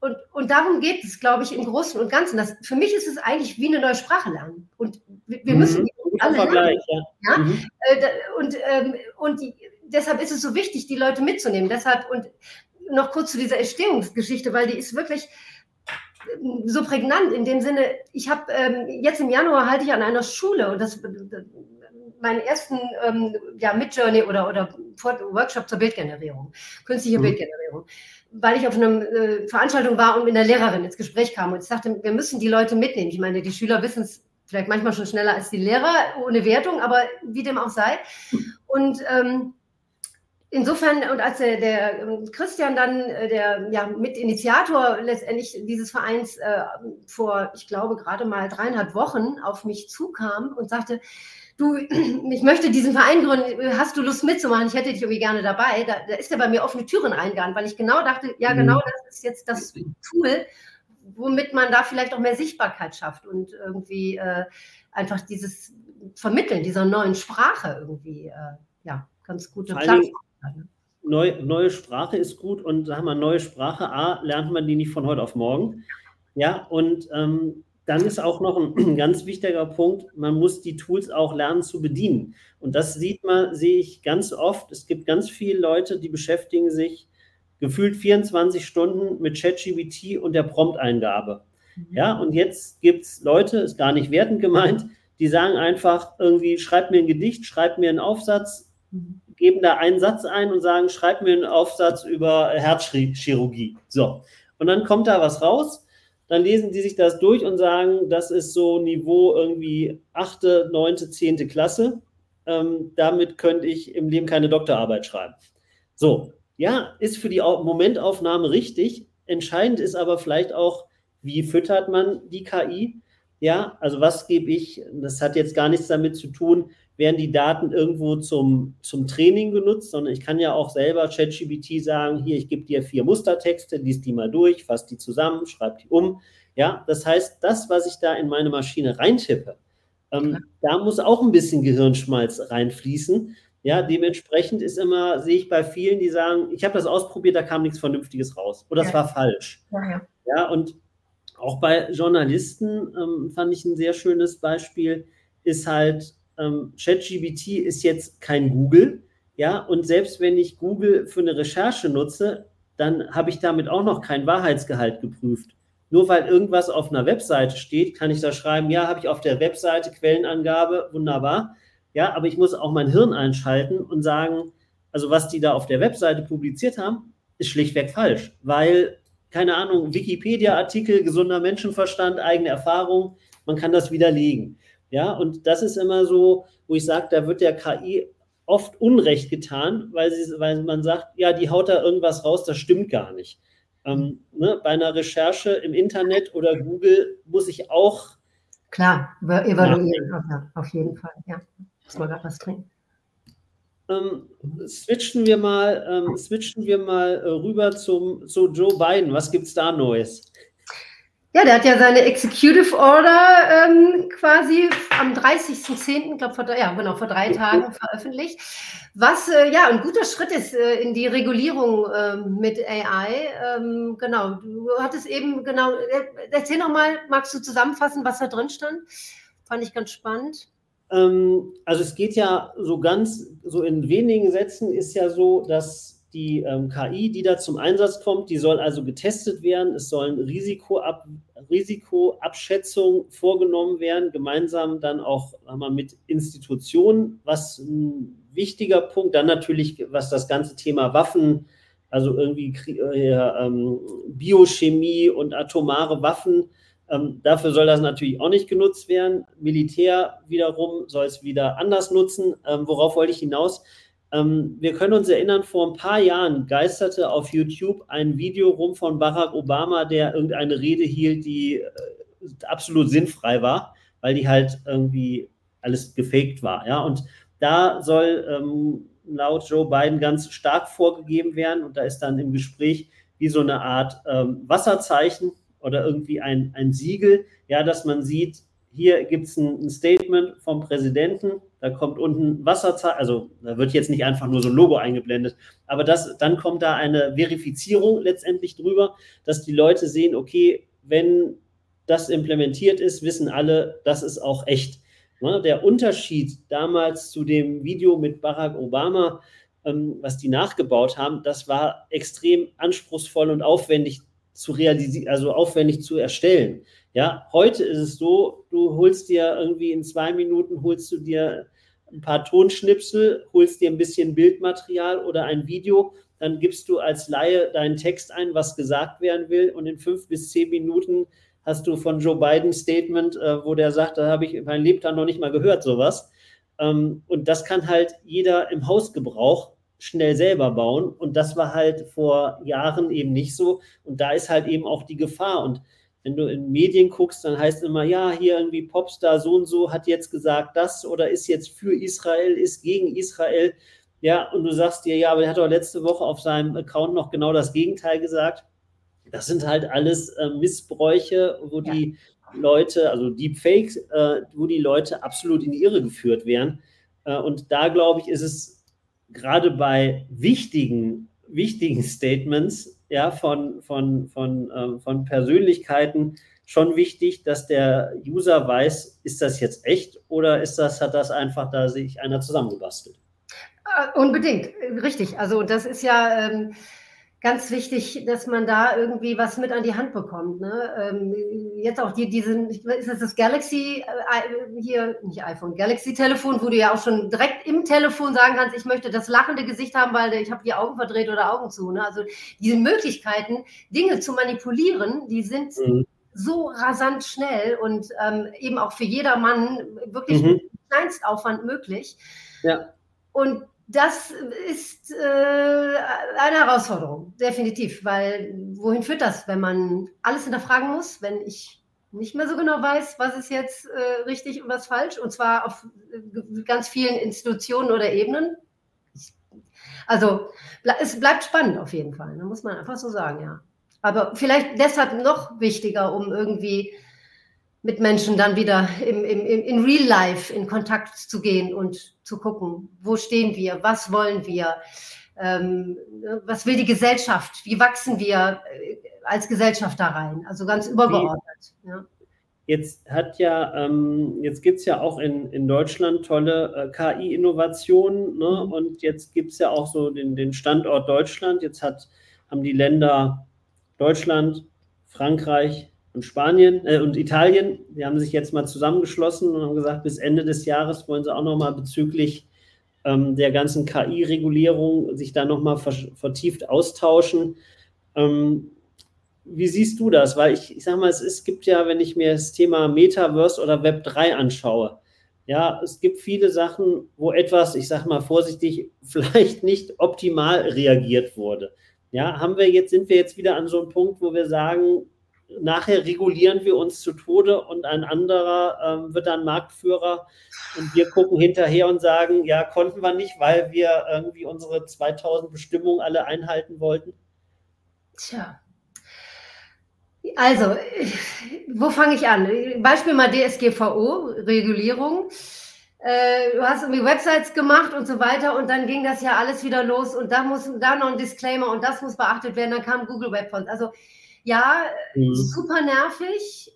und, und darum geht es, glaube ich, im Großen und Ganzen. Das, für mich ist es eigentlich wie eine neue Sprache lernen. Und wir, wir mhm. müssen die alle lernen. Ja. ja? Mhm. Äh, und ähm, und die, deshalb ist es so wichtig, die Leute mitzunehmen. Deshalb und noch kurz zu dieser Entstehungsgeschichte, weil die ist wirklich ähm, so prägnant in dem Sinne, ich habe ähm, jetzt im Januar halte ich an einer Schule und das meinen ersten ähm, ja, Midjourney oder, oder Workshop zur Bildgenerierung, künstliche mhm. Bildgenerierung, weil ich auf einer äh, Veranstaltung war und mit einer Lehrerin ins Gespräch kam und ich sagte, wir müssen die Leute mitnehmen. Ich meine, die Schüler wissen es vielleicht manchmal schon schneller als die Lehrer, ohne Wertung, aber wie dem auch sei. Und ähm, insofern, und als der, der ähm, Christian dann, äh, der ja, Mitinitiator letztendlich dieses Vereins äh, vor, ich glaube, gerade mal dreieinhalb Wochen auf mich zukam und sagte, du, [CLEARS THROAT] ich möchte diesen Verein gründen, hast du Lust mitzumachen? Ich hätte dich irgendwie gerne dabei. Da, da ist er bei mir offene Türen reingegangen, weil ich genau dachte, ja, mhm. genau das ist jetzt das Tool, womit man da vielleicht auch mehr Sichtbarkeit schafft und irgendwie äh, einfach dieses Vermitteln dieser neuen Sprache irgendwie, äh, ja, ganz gute Plattform. Neu, neue Sprache ist gut und sagen wir neue Sprache, A, lernt man die nicht von heute auf morgen. Ja, und ähm, dann ist auch noch ein, [CLEARS THROAT] ganz wichtiger Punkt, man muss die Tools auch lernen zu bedienen. Und das sieht man, sehe ich ganz oft. Es gibt ganz viele Leute, die beschäftigen sich gefühlt 24 Stunden mit ChatGBT und der Prompteingabe. Mhm. Ja, und jetzt gibt es Leute, ist gar nicht wertend gemeint, die sagen einfach irgendwie, schreib mir ein Gedicht, schreib mir einen Aufsatz, mhm. geben da einen Satz ein und sagen, schreib mir einen Aufsatz über Herzchirurgie. So. Und dann kommt da was raus, dann lesen die sich das durch und sagen, das ist so Niveau irgendwie achte, neunte, zehnte Klasse. Ähm, damit könnte ich im Leben keine Doktorarbeit schreiben. So, ja, ist für die Momentaufnahme richtig. Entscheidend ist aber vielleicht auch, wie füttert man die KI? Ja, also was gebe ich? Das hat jetzt gar nichts damit zu tun, werden die Daten irgendwo zum, zum Training genutzt, sondern ich kann ja auch selber ChatGPT sagen, hier, ich gebe dir vier Mustertexte, lies die mal durch, fass die zusammen, schreib die um. Ja, das heißt, das, was ich da in meine Maschine reintippe, ähm, da muss auch ein bisschen Gehirnschmalz reinfließen, ja, dementsprechend ist immer, sehe ich bei vielen, die sagen, ich habe das ausprobiert, da kam nichts Vernünftiges raus. Oder es ja. war falsch. Ja, ja. ja, und auch bei Journalisten ähm, fand ich ein sehr schönes Beispiel, ist halt, ähm, ChatGBT ist jetzt kein Google, ja, und selbst wenn ich Google für eine Recherche nutze, dann habe ich damit auch noch kein Wahrheitsgehalt geprüft. Nur weil irgendwas auf einer Webseite steht, kann ich da schreiben, ja, habe ich auf der Webseite Quellenangabe, wunderbar. Ja, aber ich muss auch mein Hirn einschalten und sagen, also was die da auf der Webseite publiziert haben, ist schlichtweg falsch, weil, keine Ahnung, Wikipedia-Artikel, gesunder Menschenverstand, eigene Erfahrung, man kann das widerlegen. Ja, und das ist immer so, wo ich sage, da wird der KI oft Unrecht getan, weil, sie, weil man sagt, ja, die haut da irgendwas raus, das stimmt gar nicht. Ähm, ne, bei einer Recherche im Internet oder Google muss ich auch. Klar, evaluieren, ja, auf jeden Fall, ja. Muss mal gerade was trinken. Ähm, switchen wir mal, ähm, switchen wir mal äh, rüber zum, zu Joe Biden. Was gibt es da Neues? Ja, der hat ja seine Executive Order ähm, quasi am 30.10., glaube vor, ja, genau, vor drei Tagen veröffentlicht. Was äh, ja ein guter Schritt ist äh, in die Regulierung äh, mit AI. Ähm, genau, du hattest eben genau, äh, erzähl nochmal, magst du zusammenfassen, was da drin stand? Fand ich ganz spannend. Ähm, also es geht ja so ganz, so in wenigen Sätzen ist ja so, dass die ähm, KI, die da zum Einsatz kommt, die soll also getestet werden. Es sollen Risikoab Risikoabschätzungen vorgenommen werden, gemeinsam dann auch wir, mit Institutionen, was ein wichtiger Punkt. Dann natürlich, was das ganze Thema Waffen, also irgendwie äh, ähm, Biochemie und atomare Waffen ähm, dafür soll das natürlich auch nicht genutzt werden. Militär wiederum soll es wieder anders nutzen. Ähm, worauf wollte ich hinaus? Ähm, wir können uns erinnern, vor ein paar Jahren geisterte auf YouTube ein Video rum von Barack Obama, der irgendeine Rede hielt, die äh, absolut sinnfrei war, weil die halt irgendwie alles gefaked war. Ja? Und da soll ähm, laut Joe Biden ganz stark vorgegeben werden und da ist dann im Gespräch wie so eine Art ähm, Wasserzeichen oder irgendwie ein, ein Siegel, ja, dass man sieht, hier gibt es ein, Statement vom Präsidenten, da kommt unten Wasserzeichen, also da wird jetzt nicht einfach nur so ein Logo eingeblendet, aber das, dann kommt da eine Verifizierung letztendlich drüber, dass die Leute sehen, okay, wenn das implementiert ist, wissen alle, das ist auch echt. Ne? Der Unterschied damals zu dem Video mit Barack Obama, ähm, was die nachgebaut haben, das war extrem anspruchsvoll und aufwendig zu realisieren, also aufwendig zu erstellen. Ja, heute ist es so, du holst dir irgendwie in zwei Minuten, holst du dir ein paar Tonschnipsel, holst dir ein bisschen Bildmaterial oder ein Video, dann gibst du als Laie deinen Text ein, was gesagt werden will und in fünf bis zehn Minuten hast du von Joe Biden Statement, äh, wo der sagt, da habe ich mein Lebtag noch nicht mal gehört, sowas. Ähm, und das kann halt jeder im Hausgebrauch schnell selber bauen. Und das war halt vor Jahren eben nicht so. Und da ist halt eben auch die Gefahr. Und wenn du in Medien guckst, dann heißt immer, ja, hier irgendwie Popstar so und so hat jetzt gesagt das oder ist jetzt für Israel, ist gegen Israel. Ja, und du sagst dir, ja, aber er hat doch letzte Woche auf seinem Account noch genau das Gegenteil gesagt. Das sind halt alles äh, Missbräuche, wo ja. die Leute, also Deepfakes, äh, wo die Leute absolut in die Irre geführt werden. Äh, und da, glaube ich, ist es gerade bei wichtigen, wichtigen Statements ja, von, von, von, äh, von Persönlichkeiten schon wichtig, dass der User weiß, ist das jetzt echt oder ist das, hat das einfach da sich einer zusammengebastelt? Äh, unbedingt, richtig. Also das ist ja ähm, ganz wichtig, dass man da irgendwie was mit an die Hand bekommt. Ne? Ähm, jetzt auch die, diesen, ist das das Galaxy, äh, hier, nicht iPhone, Galaxy-Telefon, wo du ja auch schon direkt im Telefon sagen kannst, ich möchte das lachende Gesicht haben, weil ich habe die Augen verdreht oder Augen zu. Ne? Also diese Möglichkeiten, Dinge zu manipulieren, die sind mhm. so rasant schnell und ähm, eben auch für jedermann wirklich mhm. mit Kleinstaufwand möglich. Ja. Und das ist äh, eine Herausforderung, definitiv, weil wohin führt das, wenn man alles hinterfragen muss, wenn ich nicht mehr so genau weiß, was ist jetzt äh, richtig und was falsch, und zwar auf äh, ganz vielen Institutionen oder Ebenen. Also es bleibt spannend auf jeden Fall, da muss man einfach so sagen, ja. Aber vielleicht deshalb noch wichtiger, um irgendwie mit Menschen dann wieder im, im, in Real Life in Kontakt zu gehen und zu gucken, wo stehen wir, was wollen wir, ähm, was will die Gesellschaft, wie wachsen wir äh, als Gesellschaft da rein, also ganz übergeordnet. Ja. Jetzt hat ja, ähm, jetzt gibt es ja auch in, in Deutschland tolle äh, KI-Innovationen ne? Mhm. und jetzt gibt es ja auch so den, den Standort Deutschland. Jetzt hat, haben die Länder Deutschland, Frankreich, und Spanien äh, und Italien, die haben sich jetzt mal zusammengeschlossen und haben gesagt, bis Ende des Jahres wollen sie auch nochmal bezüglich ähm, der ganzen KI-Regulierung sich da nochmal vertieft austauschen. Ähm, wie siehst du das? Weil ich, ich sage mal, es, es gibt ja, wenn ich mir das Thema Metaverse oder Web 3 anschaue, ja, es gibt viele Sachen, wo etwas, ich sage mal vorsichtig, [LAUGHS] vielleicht nicht optimal reagiert wurde. Ja, haben wir jetzt, sind wir jetzt wieder an so einem Punkt, wo wir sagen, nachher regulieren wir uns zu Tode und ein anderer ähm, wird dann Marktführer und wir gucken hinterher und sagen, ja, konnten wir nicht, weil wir irgendwie unsere 2000 Bestimmungen alle einhalten wollten? Tja. Also, wo fange ich an? Beispiel mal DSGVO, Regulierung. Äh, du hast irgendwie Websites gemacht und so weiter und dann ging das ja alles wieder los und da muss da noch ein Disclaimer und das muss beachtet werden. Dann kam Google Web Fonts. Also ja, mhm. super nervig.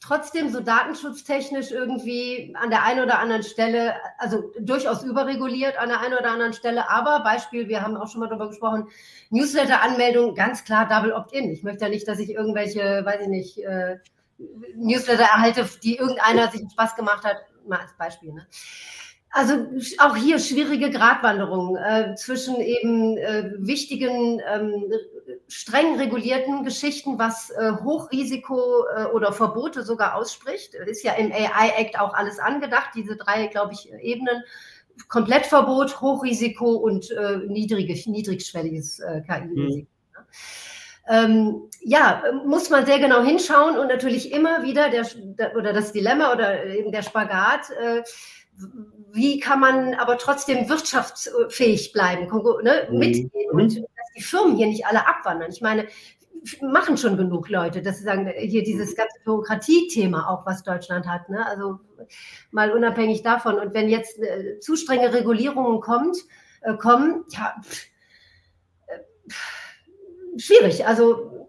Trotzdem so datenschutztechnisch irgendwie an der einen oder anderen Stelle, also durchaus überreguliert an der einen oder anderen Stelle. Aber Beispiel, wir haben auch schon mal darüber gesprochen, Newsletter-Anmeldung, ganz klar Double Opt-in. Ich möchte ja nicht, dass ich irgendwelche, weiß ich nicht, äh, Newsletter erhalte, die irgendeiner sich Spaß gemacht hat, mal als Beispiel. Ne? Also auch hier schwierige Gratwanderung äh, zwischen eben äh, wichtigen, ähm, streng regulierten Geschichten, was äh, Hochrisiko äh, oder Verbote sogar ausspricht. Ist ja im AI-Act auch alles angedacht, diese drei, glaube ich, Ebenen. Komplettverbot, Hochrisiko und äh, niedrig, niedrigschwelliges äh, KI-Risiko. Mhm. Ähm, ja, muss man sehr genau hinschauen und natürlich immer wieder der, oder das Dilemma oder eben der Spagat wie kann man aber trotzdem wirtschaftsfähig bleiben, ne, mhm. mitgehen und dass die Firmen hier nicht alle abwandern. Ich meine, machen schon genug Leute, dass sie sagen, hier dieses mhm. ganze Bürokratiethema auch, was Deutschland hat. Ne? Also mal unabhängig davon. Und wenn jetzt äh, zu strenge Regulierungen kommt, äh, kommen, ja, äh, schwierig. Also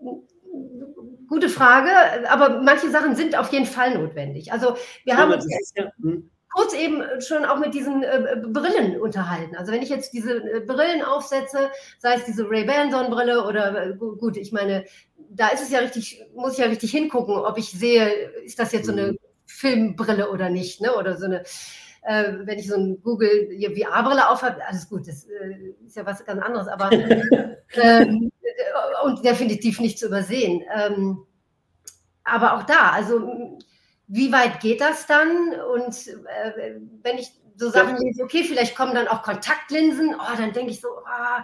gute Frage, aber manche Sachen sind auf jeden Fall notwendig. Also wir haben uns. Ja, hm kurz eben schon auch mit diesen äh, Brillen unterhalten. Also wenn ich jetzt diese äh, Brillen aufsetze, sei es diese Ray-Ban Sonnenbrille oder äh, gut, ich meine, da ist es ja richtig, muss ich ja richtig hingucken, ob ich sehe, ist das jetzt so eine mhm. Filmbrille oder nicht, ne? Oder so eine äh, wenn ich so ein Google VR-Brille aufhabe, alles gut, das äh, ist ja was ganz anderes, aber [LAUGHS] ähm, und definitiv nicht zu übersehen. Ähm, aber auch da, also wie weit geht das dann? Und äh, wenn ich so Sachen lese, okay, vielleicht kommen dann auch Kontaktlinsen, oh, dann denke ich so, oh,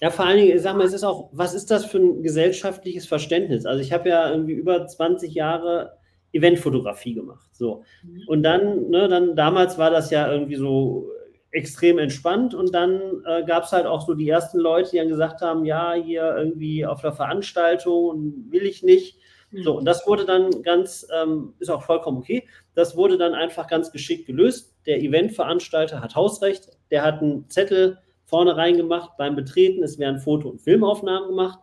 ja, vor allen Dingen, sag mal, es ist auch, was ist das für ein gesellschaftliches Verständnis? Also ich habe ja irgendwie über 20 Jahre Eventfotografie gemacht. So. Mhm. Und dann, ne, dann damals war das ja irgendwie so extrem entspannt und dann äh, gab es halt auch so die ersten Leute, die dann gesagt haben, ja, hier irgendwie auf der Veranstaltung will ich nicht. Mhm. So, und das wurde dann ganz, ähm, ist auch vollkommen okay, das wurde dann einfach ganz geschickt gelöst. Der Eventveranstalter hat Hausrecht, der hat einen Zettel vorne reingemacht beim Betreten, es werden Foto- und Filmaufnahmen gemacht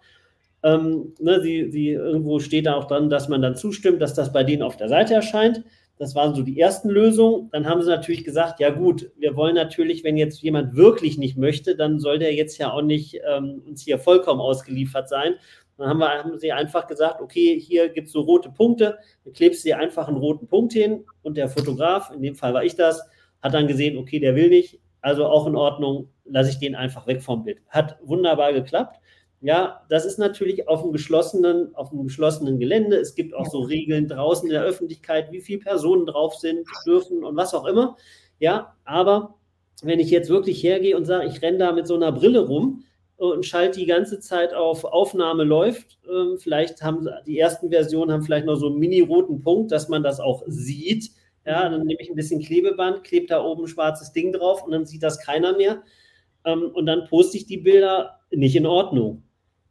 ähm, ne, sie, sie, irgendwo steht da auch dran, dass man dann zustimmt, dass das bei denen auf der Seite erscheint. Das waren so die ersten Lösungen. Dann haben sie natürlich gesagt, ja gut, wir wollen natürlich, wenn jetzt jemand wirklich nicht möchte, dann soll der jetzt ja auch nicht ähm, uns hier vollkommen ausgeliefert sein. Dann haben, wir, haben sie einfach gesagt, okay, hier gibt es so rote Punkte, dann klebst du dir einfach einen roten Punkt hin und der Fotograf, in dem Fall war ich das, hat dann gesehen, okay, der will nicht, also auch in Ordnung, lasse ich den einfach weg vom Bild. Hat wunderbar geklappt. Ja, das ist natürlich auf einem geschlossenen, auf einem geschlossenen Gelände. Es gibt auch so Regeln draußen in der Öffentlichkeit, wie viele Personen drauf sind, dürfen und was auch immer. Ja, aber wenn ich jetzt wirklich hergehe und sage, ich renne da mit so einer Brille rum und schalte die ganze Zeit auf Aufnahme läuft, ähm, vielleicht haben die ersten Versionen haben vielleicht noch so einen mini-roten Punkt, dass man das auch sieht. Ja, dann nehme ich ein bisschen Klebeband, klebe da oben ein schwarzes Ding drauf und dann sieht das keiner mehr. Ähm, und dann poste ich die Bilder nicht in Ordnung.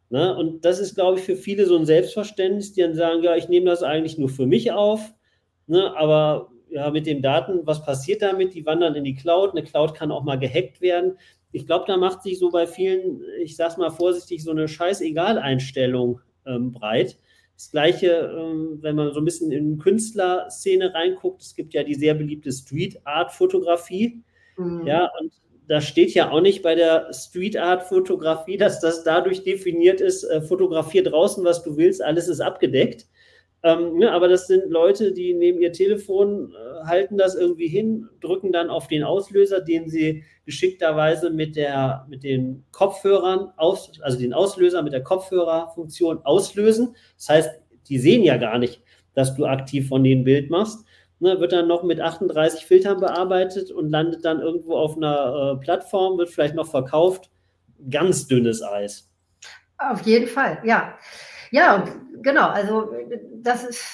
Ne? Und das ist, glaube ich, für viele so ein Selbstverständnis, die dann sagen, ja, ich nehme das eigentlich nur für mich auf, ne? aber ja, mit den Daten, was passiert damit? Die wandern in die Cloud. Eine Cloud kann auch mal gehackt werden. Ich glaube, da macht sich so bei vielen, ich sage es mal vorsichtig, so eine Scheißegal-Einstellung ähm, breit. Das Gleiche, ähm, wenn man so ein bisschen in Künstlerszene reinguckt, es gibt ja die sehr beliebte Street Art Fotografie. Mhm. Ja, und da steht ja auch nicht bei der Street Art Fotografie, dass das dadurch definiert ist, äh, fotografier draußen, was du willst, alles ist abgedeckt. Ähm, ne, aber das sind Leute, die nehmen ihr Telefon, äh, halten das irgendwie hin, drücken dann auf den Auslöser, den sie geschickterweise mit, der, mit den Kopfhörern, aus, also den Auslöser mit der Kopfhörerfunktion auslösen. Das heißt, die sehen ja gar nicht, dass du aktiv von denen Bild machst ne, wird dann noch mit 38 Filtern bearbeitet und landet dann irgendwo auf einer äh, Plattform, wird vielleicht noch verkauft. Ganz dünnes Eis. Auf jeden Fall, ja. Ja, genau. Also das ist.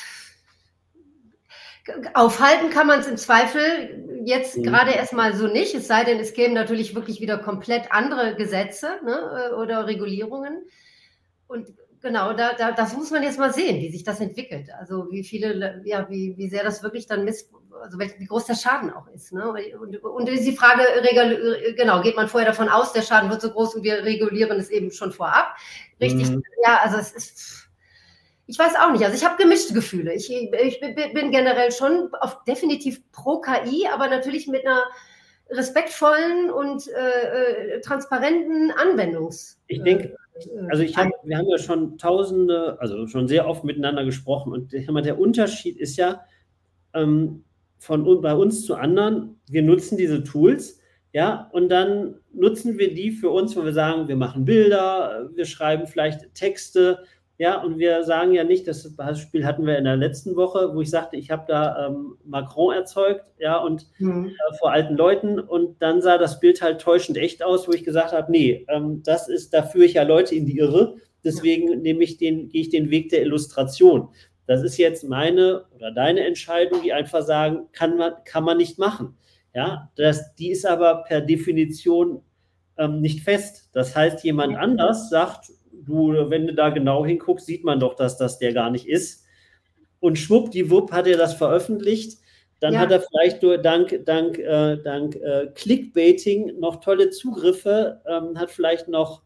Aufhalten kann man es im Zweifel jetzt mhm. gerade erstmal so nicht, es sei denn, es kämen natürlich wirklich wieder komplett andere Gesetze ne, oder Regulierungen. Und genau, da, da, das muss man jetzt mal sehen, wie sich das entwickelt. Also wie viele, ja, wie, wie sehr das wirklich dann misst, also wie groß der Schaden auch ist. Ne? Und, und ist die Frage, genau, geht man vorher davon aus, der Schaden wird so groß und wir regulieren es eben schon vorab. Richtig, mhm. ja, also es ist, ich weiß auch nicht, also ich habe gemischte Gefühle. Ich, ich bin generell schon auf, definitiv pro KI, aber natürlich mit einer respektvollen und äh, äh transparenten Anwendungs. Ich denke, also ich hab, wir haben ja schon tausende, also schon sehr oft miteinander gesprochen und der Unterschied ist ja ähm, von bei uns zu anderen, wir nutzen diese Tools, ja, und dann nutzen wir die für uns, wo wir sagen, wir machen Bilder, wir schreiben vielleicht Texte, ja, und wir sagen ja nicht, das Beispiel hatten wir in der letzten Woche, wo ich sagte, ich habe da ähm, Macron erzeugt, ja, und mhm. äh, vor alten Leuten. Und dann sah das Bild halt täuschend echt aus, wo ich gesagt habe, nee, ähm, das ist, da führe ich ja Leute in die Irre. Deswegen nehme ich den, gehe ich den Weg der Illustration. Das ist jetzt meine oder deine Entscheidung, die einfach sagen, kann man, kann man nicht machen. Ja, das, die ist aber per Definition ähm, nicht fest. Das heißt, jemand anders sagt, du, wenn du da genau hinguckst, sieht man doch, dass das der gar nicht ist. Und schwuppdiwupp hat er das veröffentlicht. Dann ja. hat er vielleicht nur dank, dank, äh, dank äh, Clickbaiting noch tolle Zugriffe, ähm, hat vielleicht noch,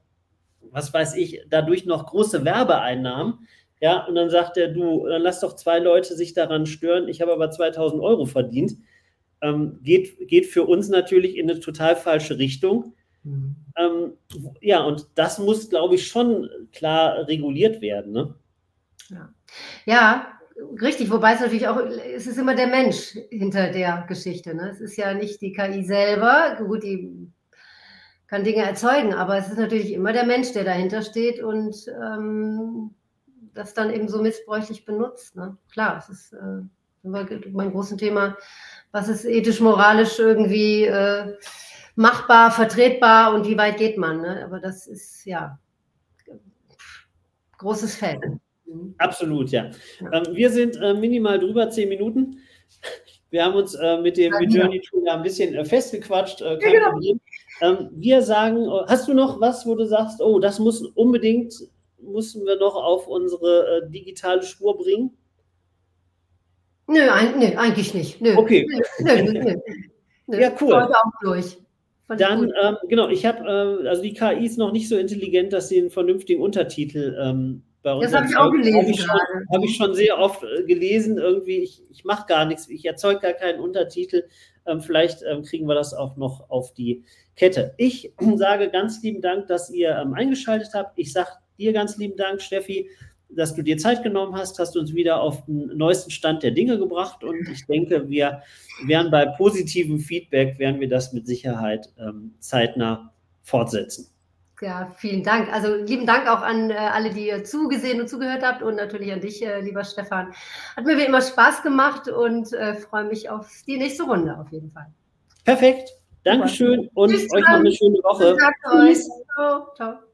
was weiß ich, dadurch noch große Werbeeinnahmen. Ja, und dann sagt er, du, dann lass doch zwei Leute sich daran stören. Ich habe aber 2000 Euro verdient. Ähm, geht, geht für uns natürlich in eine total falsche Richtung. Mhm. Ähm, ja, und das muss, glaube ich, schon klar reguliert werden. Ne? Ja. ja, Richtig, wobei es natürlich auch, es ist immer der Mensch hinter der Geschichte. Ne? Es ist ja nicht die KI selber, gut, die kann Dinge erzeugen, aber es ist natürlich immer der Mensch, der dahinter steht und ähm, das dann eben so missbräuchlich benutzt. Ne? Klar, es ist äh, mein großes Thema, was ist ethisch, moralisch irgendwie äh, machbar, vertretbar und wie weit geht man. Ne? Aber das ist ja großes Feld. Absolut, ja. ja. Ähm, wir sind äh, minimal drüber zehn Minuten. Wir haben uns äh, mit dem mit Journey Tool ein bisschen äh, festgequatscht. Äh, kein ja, genau. Ähm, wir sagen, äh, hast du noch was, wo du sagst, oh, das muss unbedingt, müssen wir noch auf unsere äh, digitale Spur bringen? Nö, ein, nö eigentlich nicht. Nö. Okay. Nö, nö, nö, [LAUGHS] ja, cool. Heute auch durch. Dann, ähm, genau, ich habe, äh, also die KI ist noch nicht so intelligent, dass sie einen vernünftigen Untertitel ähm, bei uns Das habe ich auch gelesen. Habe ich, hab ich, schon sehr oft äh, gelesen, irgendwie, ich, ich mache gar nichts, ich erzeuge gar keinen Untertitel. Ähm, vielleicht ähm, kriegen wir das auch noch auf die Kette. Ich sage ganz lieben Dank, dass ihr ähm, eingeschaltet habt. Ich sage dir ganz lieben Dank, Steffi, dass du dir Zeit genommen hast, hast uns wieder auf den neuesten Stand der Dinge gebracht und ich denke, wir werden bei positivem Feedback, werden wir das mit Sicherheit ähm, zeitnah fortsetzen. Ja, vielen Dank. Also lieben Dank auch an äh, alle, die ihr zugesehen und zugehört habt und natürlich an dich, äh, lieber Stefan. Hat mir wie immer Spaß gemacht und äh, freue mich auf die nächste Runde auf jeden Fall. Perfekt. Dankeschön und Tschüss, euch noch eine schöne Woche. Tschüss. Ciao. Ciao.